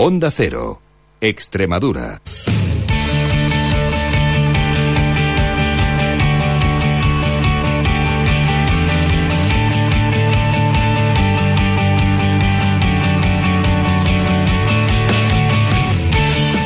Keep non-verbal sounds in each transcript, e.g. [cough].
Onda Cero, Extremadura.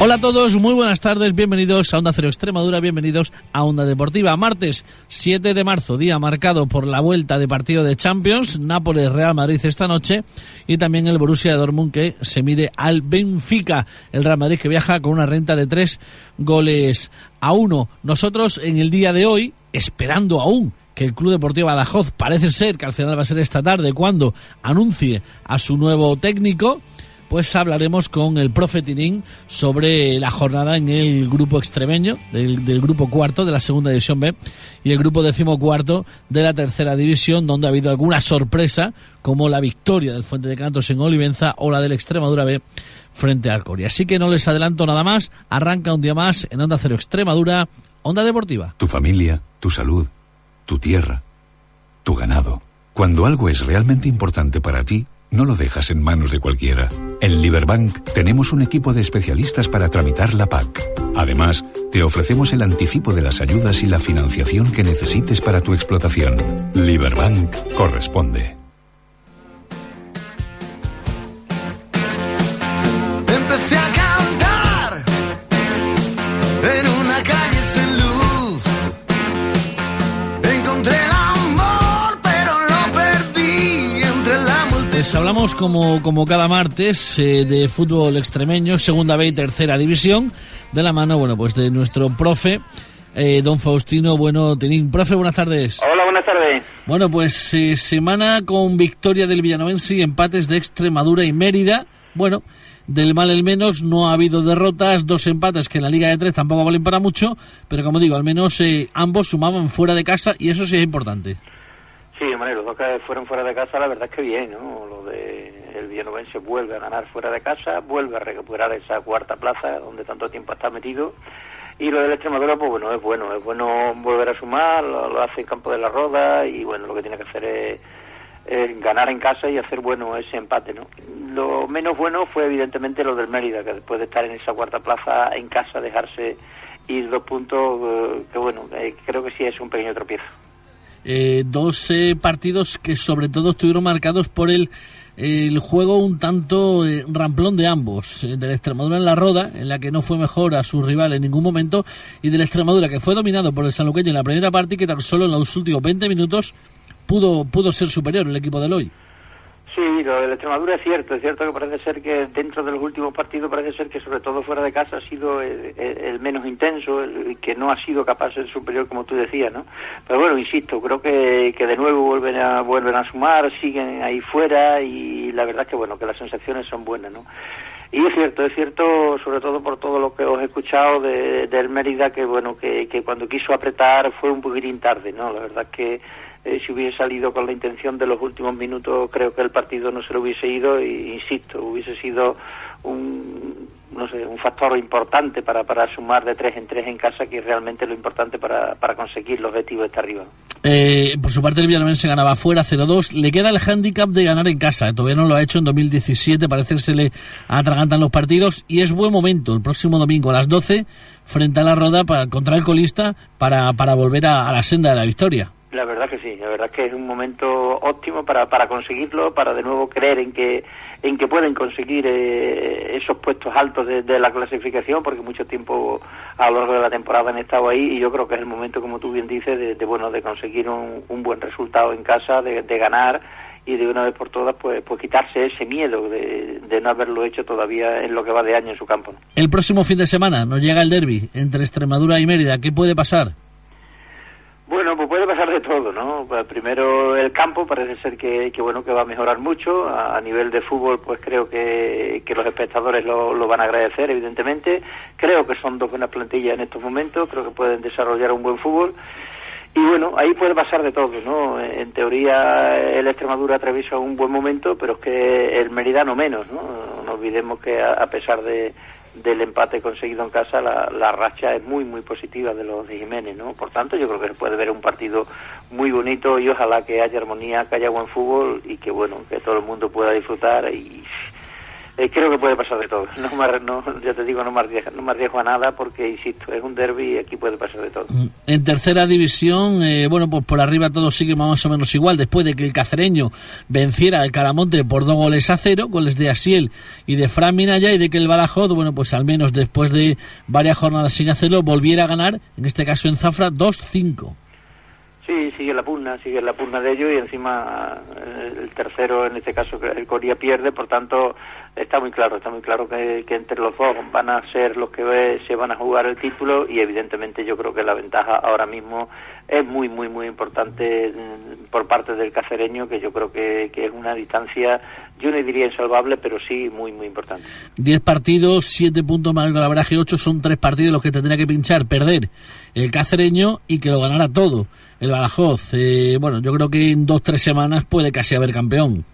Hola a todos, muy buenas tardes, bienvenidos a Onda Cero Extremadura, bienvenidos a Onda Deportiva. Martes 7 de marzo, día marcado por la vuelta de partido de Champions, Nápoles-Real Madrid esta noche y también el Borussia Dortmund que se mide al Benfica, el Real Madrid que viaja con una renta de tres goles a uno. Nosotros en el día de hoy, esperando aún que el Club Deportivo Badajoz parece ser que al final va a ser esta tarde cuando anuncie a su nuevo técnico, pues hablaremos con el profe Tinín sobre la jornada en el grupo extremeño, del, grupo cuarto de la segunda división B y el grupo decimocuarto de la tercera división, donde ha habido alguna sorpresa, como la victoria del Fuente de Cantos en Olivenza o la del Extremadura B frente al Coria. Así que no les adelanto nada más, arranca un día más en Onda Cero Extremadura, Onda Deportiva. Tu familia, tu salud, tu tierra, tu ganado. Cuando algo es realmente importante para ti, no lo dejas en manos de cualquiera. En Liberbank tenemos un equipo de especialistas para tramitar la PAC. Además, te ofrecemos el anticipo de las ayudas y la financiación que necesites para tu explotación. Liberbank corresponde. Hablamos como, como cada martes eh, de fútbol extremeño, segunda B y tercera división, de la mano, bueno, pues de nuestro profe, eh, don Faustino Bueno Tenín. Profe, buenas tardes. Hola, buenas tardes. Bueno, pues eh, semana con victoria del Villanovense y empates de Extremadura y Mérida. Bueno, del mal el menos, no ha habido derrotas, dos empates que en la Liga de Tres tampoco valen para mucho, pero como digo, al menos ambos sumaban fuera de casa y eso sí es importante. Sí, hombre, los dos que fueron fuera de casa, la verdad es que bien, ¿no? Lo de el Villanovense vuelve a ganar fuera de casa, vuelve a recuperar esa cuarta plaza donde tanto tiempo está metido. Y lo del Extremadura, pues bueno, es bueno, es bueno volver a sumar, lo, hace en campo de la roda y bueno, lo que tiene que hacer es, ganar en casa y hacer bueno ese empate, ¿no? Lo menos bueno fue evidentemente lo del Mérida, que después de estar en esa cuarta plaza en casa, dejarse ir dos puntos, eh, que bueno, eh, creo que sí es un pequeño tropiezo eh, dos partidos que sobre todo estuvieron marcados por el, el juego un tanto eh, ramplón de ambos, eh, de la Extremadura en la Roda, en la que no fue mejor a su rival en ningún momento, y de la Extremadura que fue dominado por el sanluqueño en la primera parte y que tan solo en los últimos 20 minutos pudo, pudo ser superior el equipo del hoy. Sí, lo de Extremadura es cierto, es cierto que parece ser que dentro de los últimos partidos parece ser que sobre todo fuera de casa ha sido el, menos intenso, el, que no ha sido capaz ser superior como tú decías, ¿no? Pero bueno, insisto, creo que, que de nuevo vuelven a, vuelven a sumar, siguen ahí fuera y la verdad es que bueno, que las sensaciones son buenas, ¿no? Y es cierto, es cierto, sobre todo por todo lo que os he escuchado de, del Mérida, que bueno, que, que cuando quiso apretar fue un poquitín tarde, ¿no? La verdad es que eh, si hubiese salido con la intención de los últimos minutos, creo que el partido no se lo hubiese ido e insisto, hubiese sido un, no sé, un factor importante para, para sumar de tres en tres en casa, que es realmente lo importante para, para conseguir los objetivos de estar arriba. Eh, por su parte, el se ganaba fuera 0-2. Le queda el hándicap de ganar en casa. Todavía no lo ha hecho en 2017. Parece que se le atragantan los partidos. Y es buen momento el próximo domingo a las 12 frente a la Roda para, contra el colista para, para volver a la senda de la victoria. La verdad que sí, la verdad que es un momento óptimo para, para conseguirlo, para de nuevo creer en que en que pueden conseguir eh, esos puestos altos de, la clasificación, porque mucho tiempo a lo largo de la temporada han estado ahí y yo creo que es el momento, como tú bien dices, de, bueno de conseguir un, buen resultado en casa, de, ganar y de una vez por todas pues, pues quitarse ese miedo de, de, no haberlo hecho todavía en lo que va de año en su campo. El próximo fin de semana nos llega el derby entre Extremadura y Mérida. ¿Qué puede pasar? Bueno, todo, ¿no? Pues primero el campo parece ser que, bueno que va a mejorar mucho. A, nivel de fútbol, pues creo que, los espectadores lo, lo, van a agradecer, evidentemente. Creo que son dos buenas plantillas en estos momentos. Creo que pueden desarrollar un buen fútbol. Y bueno, ahí puede pasar de todo, ¿no? En teoría el Extremadura atraviesa un buen momento, pero es que el Mérida no menos, ¿no? No olvidemos que a pesar de del empate conseguido en casa, la, racha es muy, muy positiva de los de Jiménez, ¿no? Por tanto, yo creo que se puede ver un partido muy bonito y ojalá que haya armonía, que haya buen fútbol y que, bueno, que todo el mundo pueda disfrutar y eh, creo que puede pasar de todo. [laughs] No, no, ya te digo, no me, arriesgo, no me arriesgo a nada porque, insisto, es un derby y aquí puede pasar de todo. Mm, en tercera división, eh, bueno, pues por arriba todo sigue más o menos igual. Después de que el cacereño venciera al Caramonte por dos goles a cero, goles de Asiel y de Fran Minaya, y de que el Badajoz, bueno, pues al menos después de varias jornadas sin hacerlo, volviera a ganar, en este caso en Zafra, 2-5. Sí, sigue la pugna, sigue la pugna de ellos y encima eh, el tercero, en este caso el Coria pierde, por tanto está muy claro, está muy claro que, entre los dos van a ser los que se van a jugar el título y evidentemente yo creo que la ventaja ahora mismo es muy, muy, muy importante mm, por parte del cacereño, que yo creo que, que es una distancia, yo no diría insalvable, pero sí muy, muy importante. Diez partidos, siete puntos más el golabraje, ocho son tres partidos los que tendría que pinchar, perder el cacereño y que lo ganara todo el Badajoz. Eh, bueno, yo creo que en dos, tres semanas puede casi haber campeón.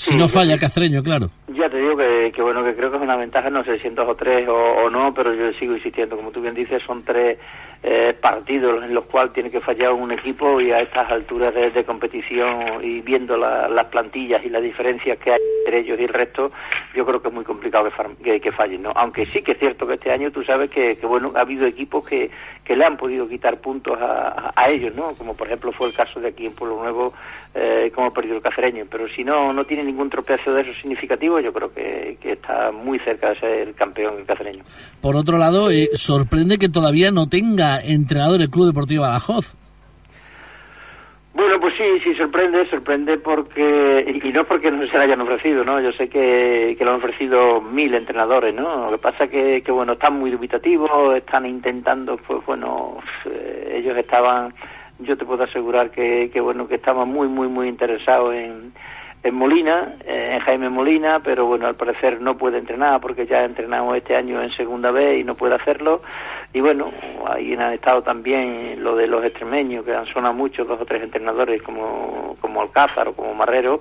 Si no falla el Cacereño, claro. Ya te digo que, que, bueno, que creo que es una ventaja, no sé si en dos o tres o, o no, pero yo sigo insistiendo, como tú bien dices, son tres eh, partidos en los cuales tiene que fallar un equipo y a estas alturas de, competición y viendo las plantillas y las diferencias que hay entre ellos y el resto, yo creo que es muy complicado que, que, fallen, ¿no? Aunque sí que es cierto que este año tú sabes que, bueno, ha habido equipos que, que le han podido quitar puntos a, a, ellos, ¿no? Como por ejemplo fue el caso de aquí en Pueblo Nuevo, eh, como perdido el Cacereño. Pero si no, no tiene ningún tropiezo de esos significativo, yo creo que, que está muy cerca de ser campeón el Cacereño. Por otro lado, eh, sorprende que todavía no tenga entrenador del Club Deportivo Badajoz. Bueno, pues sí, sí, sorprende, sorprende porque, y, no porque no se le hayan ofrecido, ¿no? Yo sé que, que lo han ofrecido mil entrenadores, ¿no? Lo que pasa que, que bueno, están muy dubitativos, están intentando, pues bueno, eh, ellos estaban, yo te puedo asegurar que, que bueno, que estaban muy, muy, muy interesados en, en Molina, eh, en Jaime Molina, pero bueno, al parecer no puede entrenar porque ya ha entrenado este año en segunda vez y no puede hacerlo. Y bueno, ahí han estado también lo de los extremeños, que han sonado muchos, dos o tres entrenadores como, como Alcázar o como Marrero,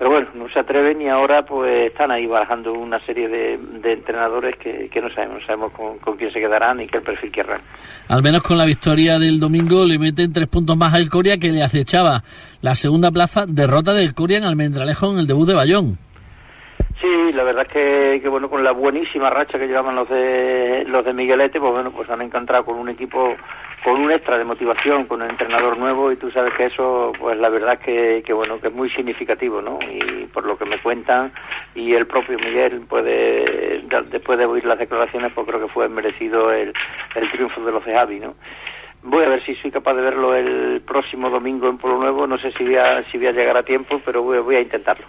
pero bueno, no se atreven y ahora pues están ahí barajando una serie de, entrenadores que, que, no sabemos, no sabemos con, con, quién se quedarán y qué perfil querrán. Al menos con la victoria del domingo le meten tres puntos más al Coria que le acechaba la segunda plaza, derrota del Coria en Almendralejo en el debut de Bayón. Sí, la verdad es que, bueno, con la buenísima racha que llevaban los de los de Miguelete, pues bueno, pues han encontrado con un equipo con un extra de motivación, con un entrenador nuevo y tú sabes que eso, pues la verdad que, que bueno, que es muy significativo, ¿no? Y por lo que me cuentan y el propio Miguel puede, después de oír las declaraciones, pues creo que fue merecido el, triunfo de los de Javi, ¿no? Voy a ver si soy capaz de verlo el próximo domingo en Pueblo Nuevo, no sé si voy a, si voy a llegar a tiempo, pero voy, voy a intentarlo.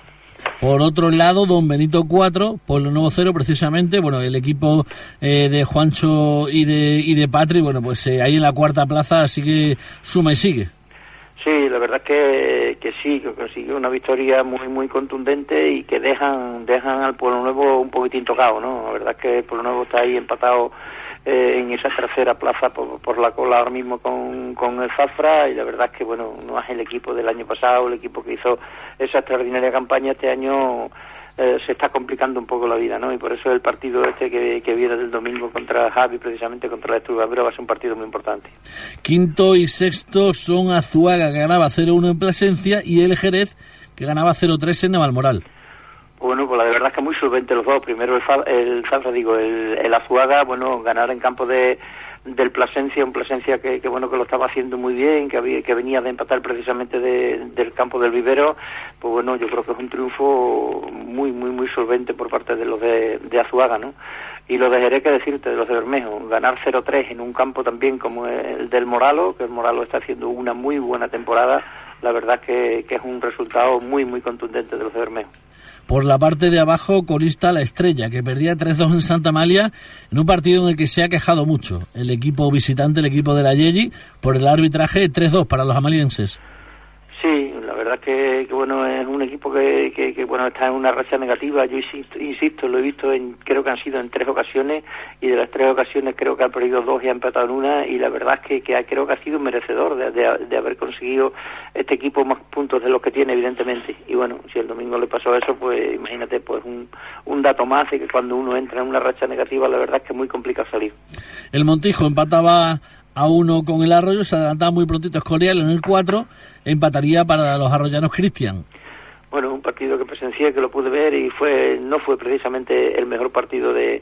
Por otro lado, Don Benito 4, Pueblo Nuevo 0, precisamente, bueno, el equipo eh, de Juancho y de, y de Patri, bueno, pues eh, ahí en la cuarta plaza sigue, suma y sigue. Sí, la verdad es que, que sí, que consiguió una victoria muy muy contundente y que dejan dejan al Pueblo Nuevo un poquitín tocado, ¿no? La verdad es que el Pueblo Nuevo está ahí empatado eh, en esa tercera plaza por, la cola ahora mismo con, con el Zafra y la verdad es que bueno no es el equipo del año pasado el equipo que hizo esa extraordinaria campaña este año eh, se está complicando un poco la vida, ¿no? Y por eso el partido este que, que viene del domingo contra Javi, precisamente contra la Estudiadora, va a ser un partido muy importante. Quinto y sexto son Azuaga, que ganaba 0-1 en Plasencia, y el Jerez, que ganaba 0-3 en Navalmoral. Bueno, pues la verdad es que muy solvente los dos. Primero el, el digo, el, Azuaga, bueno, ganar en campo de del Plasencia, un Plasencia que, que, bueno que lo estaba haciendo muy bien, que había, que venía de empatar precisamente del campo del Vivero, pues bueno, yo creo que es un triunfo muy muy muy solvente por parte de los de, de Azuaga, ¿no? Y lo de Jerez, que decirte, de los de Bermejo, ganar 0-3 en un campo también como el del Moralo, que el Moralo está haciendo una muy buena temporada, la verdad que, que es un resultado muy muy contundente de los de Bermejo. Por la parte de abajo, colista la estrella, que perdía 3-2 en Santa Amalia en un partido en el que se ha quejado mucho el equipo visitante, el equipo de la Yegi, por el arbitraje 3-2 para los amalienses. Verdad que, que bueno es un equipo que, bueno está en una racha negativa. Yo insisto, lo he visto en creo que han sido en tres ocasiones y de las tres ocasiones creo que ha perdido dos y ha empatado en una y la verdad es que, que creo que ha sido merecedor de, de, haber conseguido este equipo más puntos de los que tiene evidentemente. Y bueno, si el domingo le pasó eso, pues imagínate pues un, un dato más de que cuando uno entra en una racha negativa la verdad es que es muy complicado salir. El Montijo empataba a uno con el Arroyo, se adelantaba muy prontito Escorial en el 4, empataría para los arroyanos Cristian. bueno, un partido que presencié, que lo pude ver y fue no fue precisamente el mejor partido de,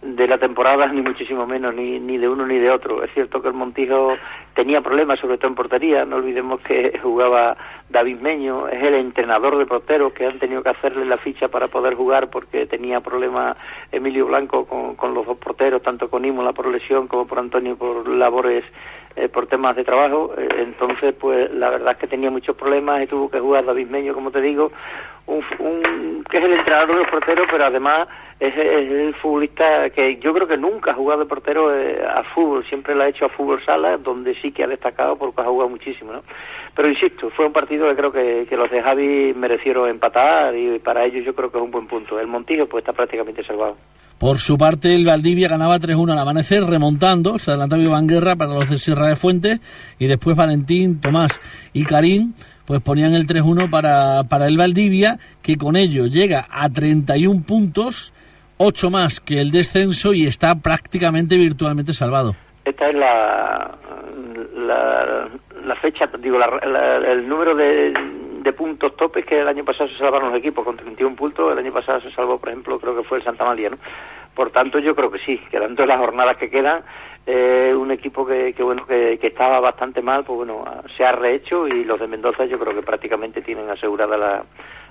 de la temporada, ni muchísimo menos, ni, ni de uno ni de otro. Es cierto que el Montijo tenía problemas, sobre todo en portería. No olvidemos que jugaba David Meño, es el entrenador de porteros que han tenido que hacerle la ficha para poder jugar porque tenía problemas Emilio Blanco con, con los dos porteros, tanto con Imola por lesión como por Antonio por labores eh, por temas de trabajo. Eh, entonces, pues la verdad es que tenía muchos problemas y tuvo que jugar David Meño, como te digo, un, que es el entrenador de los porteros, pero además es, el futbolista que yo creo que nunca ha jugado de portero eh, a fútbol, siempre lo ha hecho a fútbol sala, donde sí que ha destacado porque ha jugado muchísimo, ¿no? Pero insisto, fue un partido que creo que, que los de Javi merecieron empatar y para ellos yo creo que es un buen punto. El Montillo pues está prácticamente salvado. Por su parte, el Valdivia ganaba 3-1 al amanecer, remontando. Se adelantaba Iván Guerra para los de Sierra de Fuentes. Y después Valentín, Tomás y Karim pues ponían el 3-1 para, para el Valdivia, que con ello llega a 31 puntos, 8 más que el descenso y está prácticamente virtualmente salvado. Esta es la, la, fecha, digo, el número de, de puntos topes que el año pasado se salvaron los equipos con 31 puntos, el año pasado se salvó, por ejemplo, creo que fue el Santa María, ¿no? Por tanto, yo creo que sí, quedando las jornadas que quedan, eh, un equipo que, bueno que, estaba bastante mal, pues bueno, se ha rehecho y los de Mendoza yo creo que prácticamente tienen asegurada la,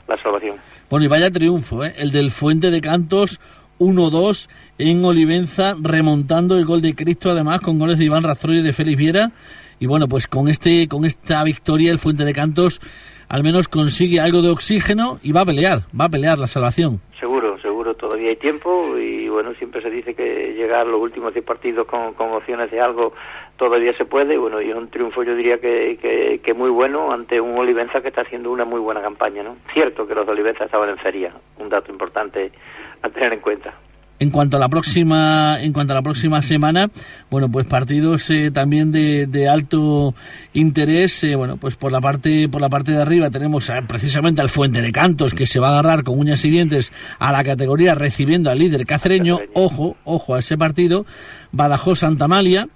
la salvación. Bueno, y vaya triunfo, ¿eh? el del Fuente de Cantos 1-2 en Olivenza, remontando el gol de Cristo, además con goles de Iván Rastroy y de Félix Viera. Y bueno, pues con este con esta victoria el Fuente de Cantos al menos consigue algo de oxígeno y va a pelear, va a pelear la salvación. Seguro, seguro, todavía hay tiempo y bueno, siempre se dice que llegar los últimos 10 partidos con, con opciones de algo todavía se puede, bueno, y es un triunfo yo diría que, que, muy bueno ante un Olivenza que está haciendo una muy buena campaña, ¿no? Cierto que los de Olivenza estaban en feria, un dato importante a tener en cuenta. En cuanto a la próxima, en cuanto a la próxima semana, bueno, pues partidos eh, también de, de, alto interés. Eh, bueno, pues por la parte, por la parte de arriba tenemos eh, precisamente al Fuente de Cantos que se va a agarrar con uñas y dientes a la categoría recibiendo al líder cacereño. Ojo, ojo a ese partido. Badajoz Santamalia.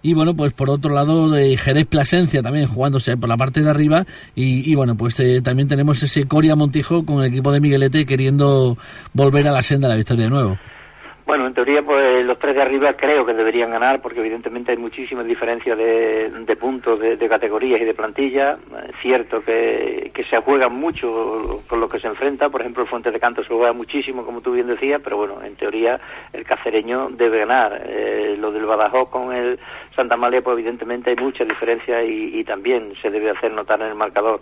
Y bueno, pues por otro lado, de Jerez Plasencia también jugándose por la parte de arriba. Y, y bueno, pues también tenemos ese Coria Montijo con el equipo de Miguelete queriendo volver a la senda de la victoria de nuevo. Bueno, en teoría, pues los tres de arriba creo que deberían ganar, porque evidentemente hay muchísimas diferencias de, de puntos, de, categorías y de plantilla. Cierto que, que se juegan mucho con lo que se enfrenta. Por ejemplo, el Fuente de Canto se juega muchísimo, como tú bien decías, pero bueno, en teoría el cacereño debe ganar. Eh, lo del Badajoz con el Santa María, pues evidentemente hay mucha diferencia y, y también se debe hacer notar en el marcador.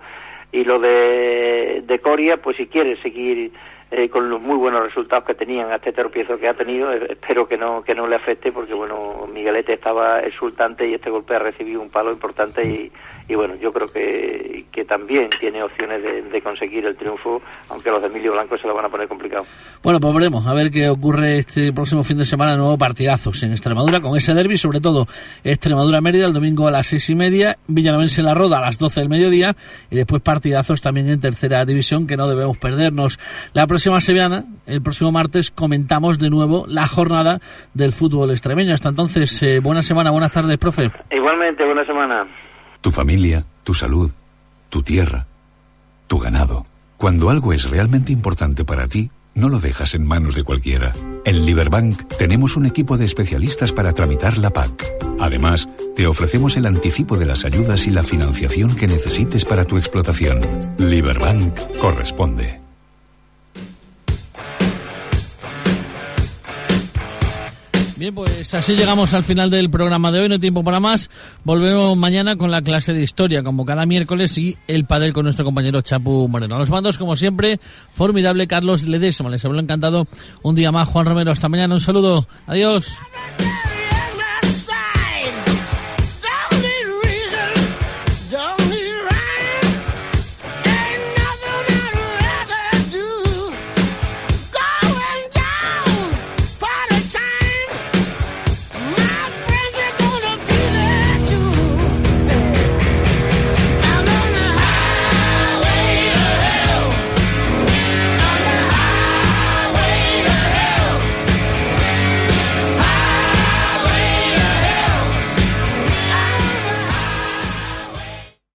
Y lo de, de Coria, pues si quiere seguir eh, con los muy buenos resultados que tenían a este tropiezo que ha tenido. Eh, espero que no que no le afecte porque bueno Miguelete estaba exultante y este golpe ha recibido un palo importante y, y bueno yo creo que, que también tiene opciones de, conseguir el triunfo aunque los de Emilio Blanco se lo van a poner complicado. Bueno pues veremos a ver qué ocurre este próximo fin de semana nuevo partidazos en Extremadura con ese derby sobre todo Extremadura Mérida el domingo a las seis y media Villanovense La Roda a las doce del mediodía y después partidazos también en tercera división que no debemos perdernos. La próxima semana, el próximo martes, comentamos de nuevo la jornada del fútbol extremeño. Hasta entonces, eh, buena semana, buenas tardes, profe. Igualmente, buena semana. Tu familia, tu salud, tu tierra, tu ganado. Cuando algo es realmente importante para ti, no lo dejas en manos de cualquiera. En Liberbank tenemos un equipo de especialistas para tramitar la PAC. Además, te ofrecemos el anticipo de las ayudas y la financiación que necesites para tu explotación. Liberbank corresponde. Bien, pues así llegamos al final del programa de hoy, no hay tiempo para más. Volvemos mañana con la clase de historia, como cada miércoles, y el padel con nuestro compañero Chapu Moreno. los mandos, como siempre, formidable Carlos Ledesma. Les habló encantado un día más Juan Romero. Hasta mañana, un saludo. Adiós.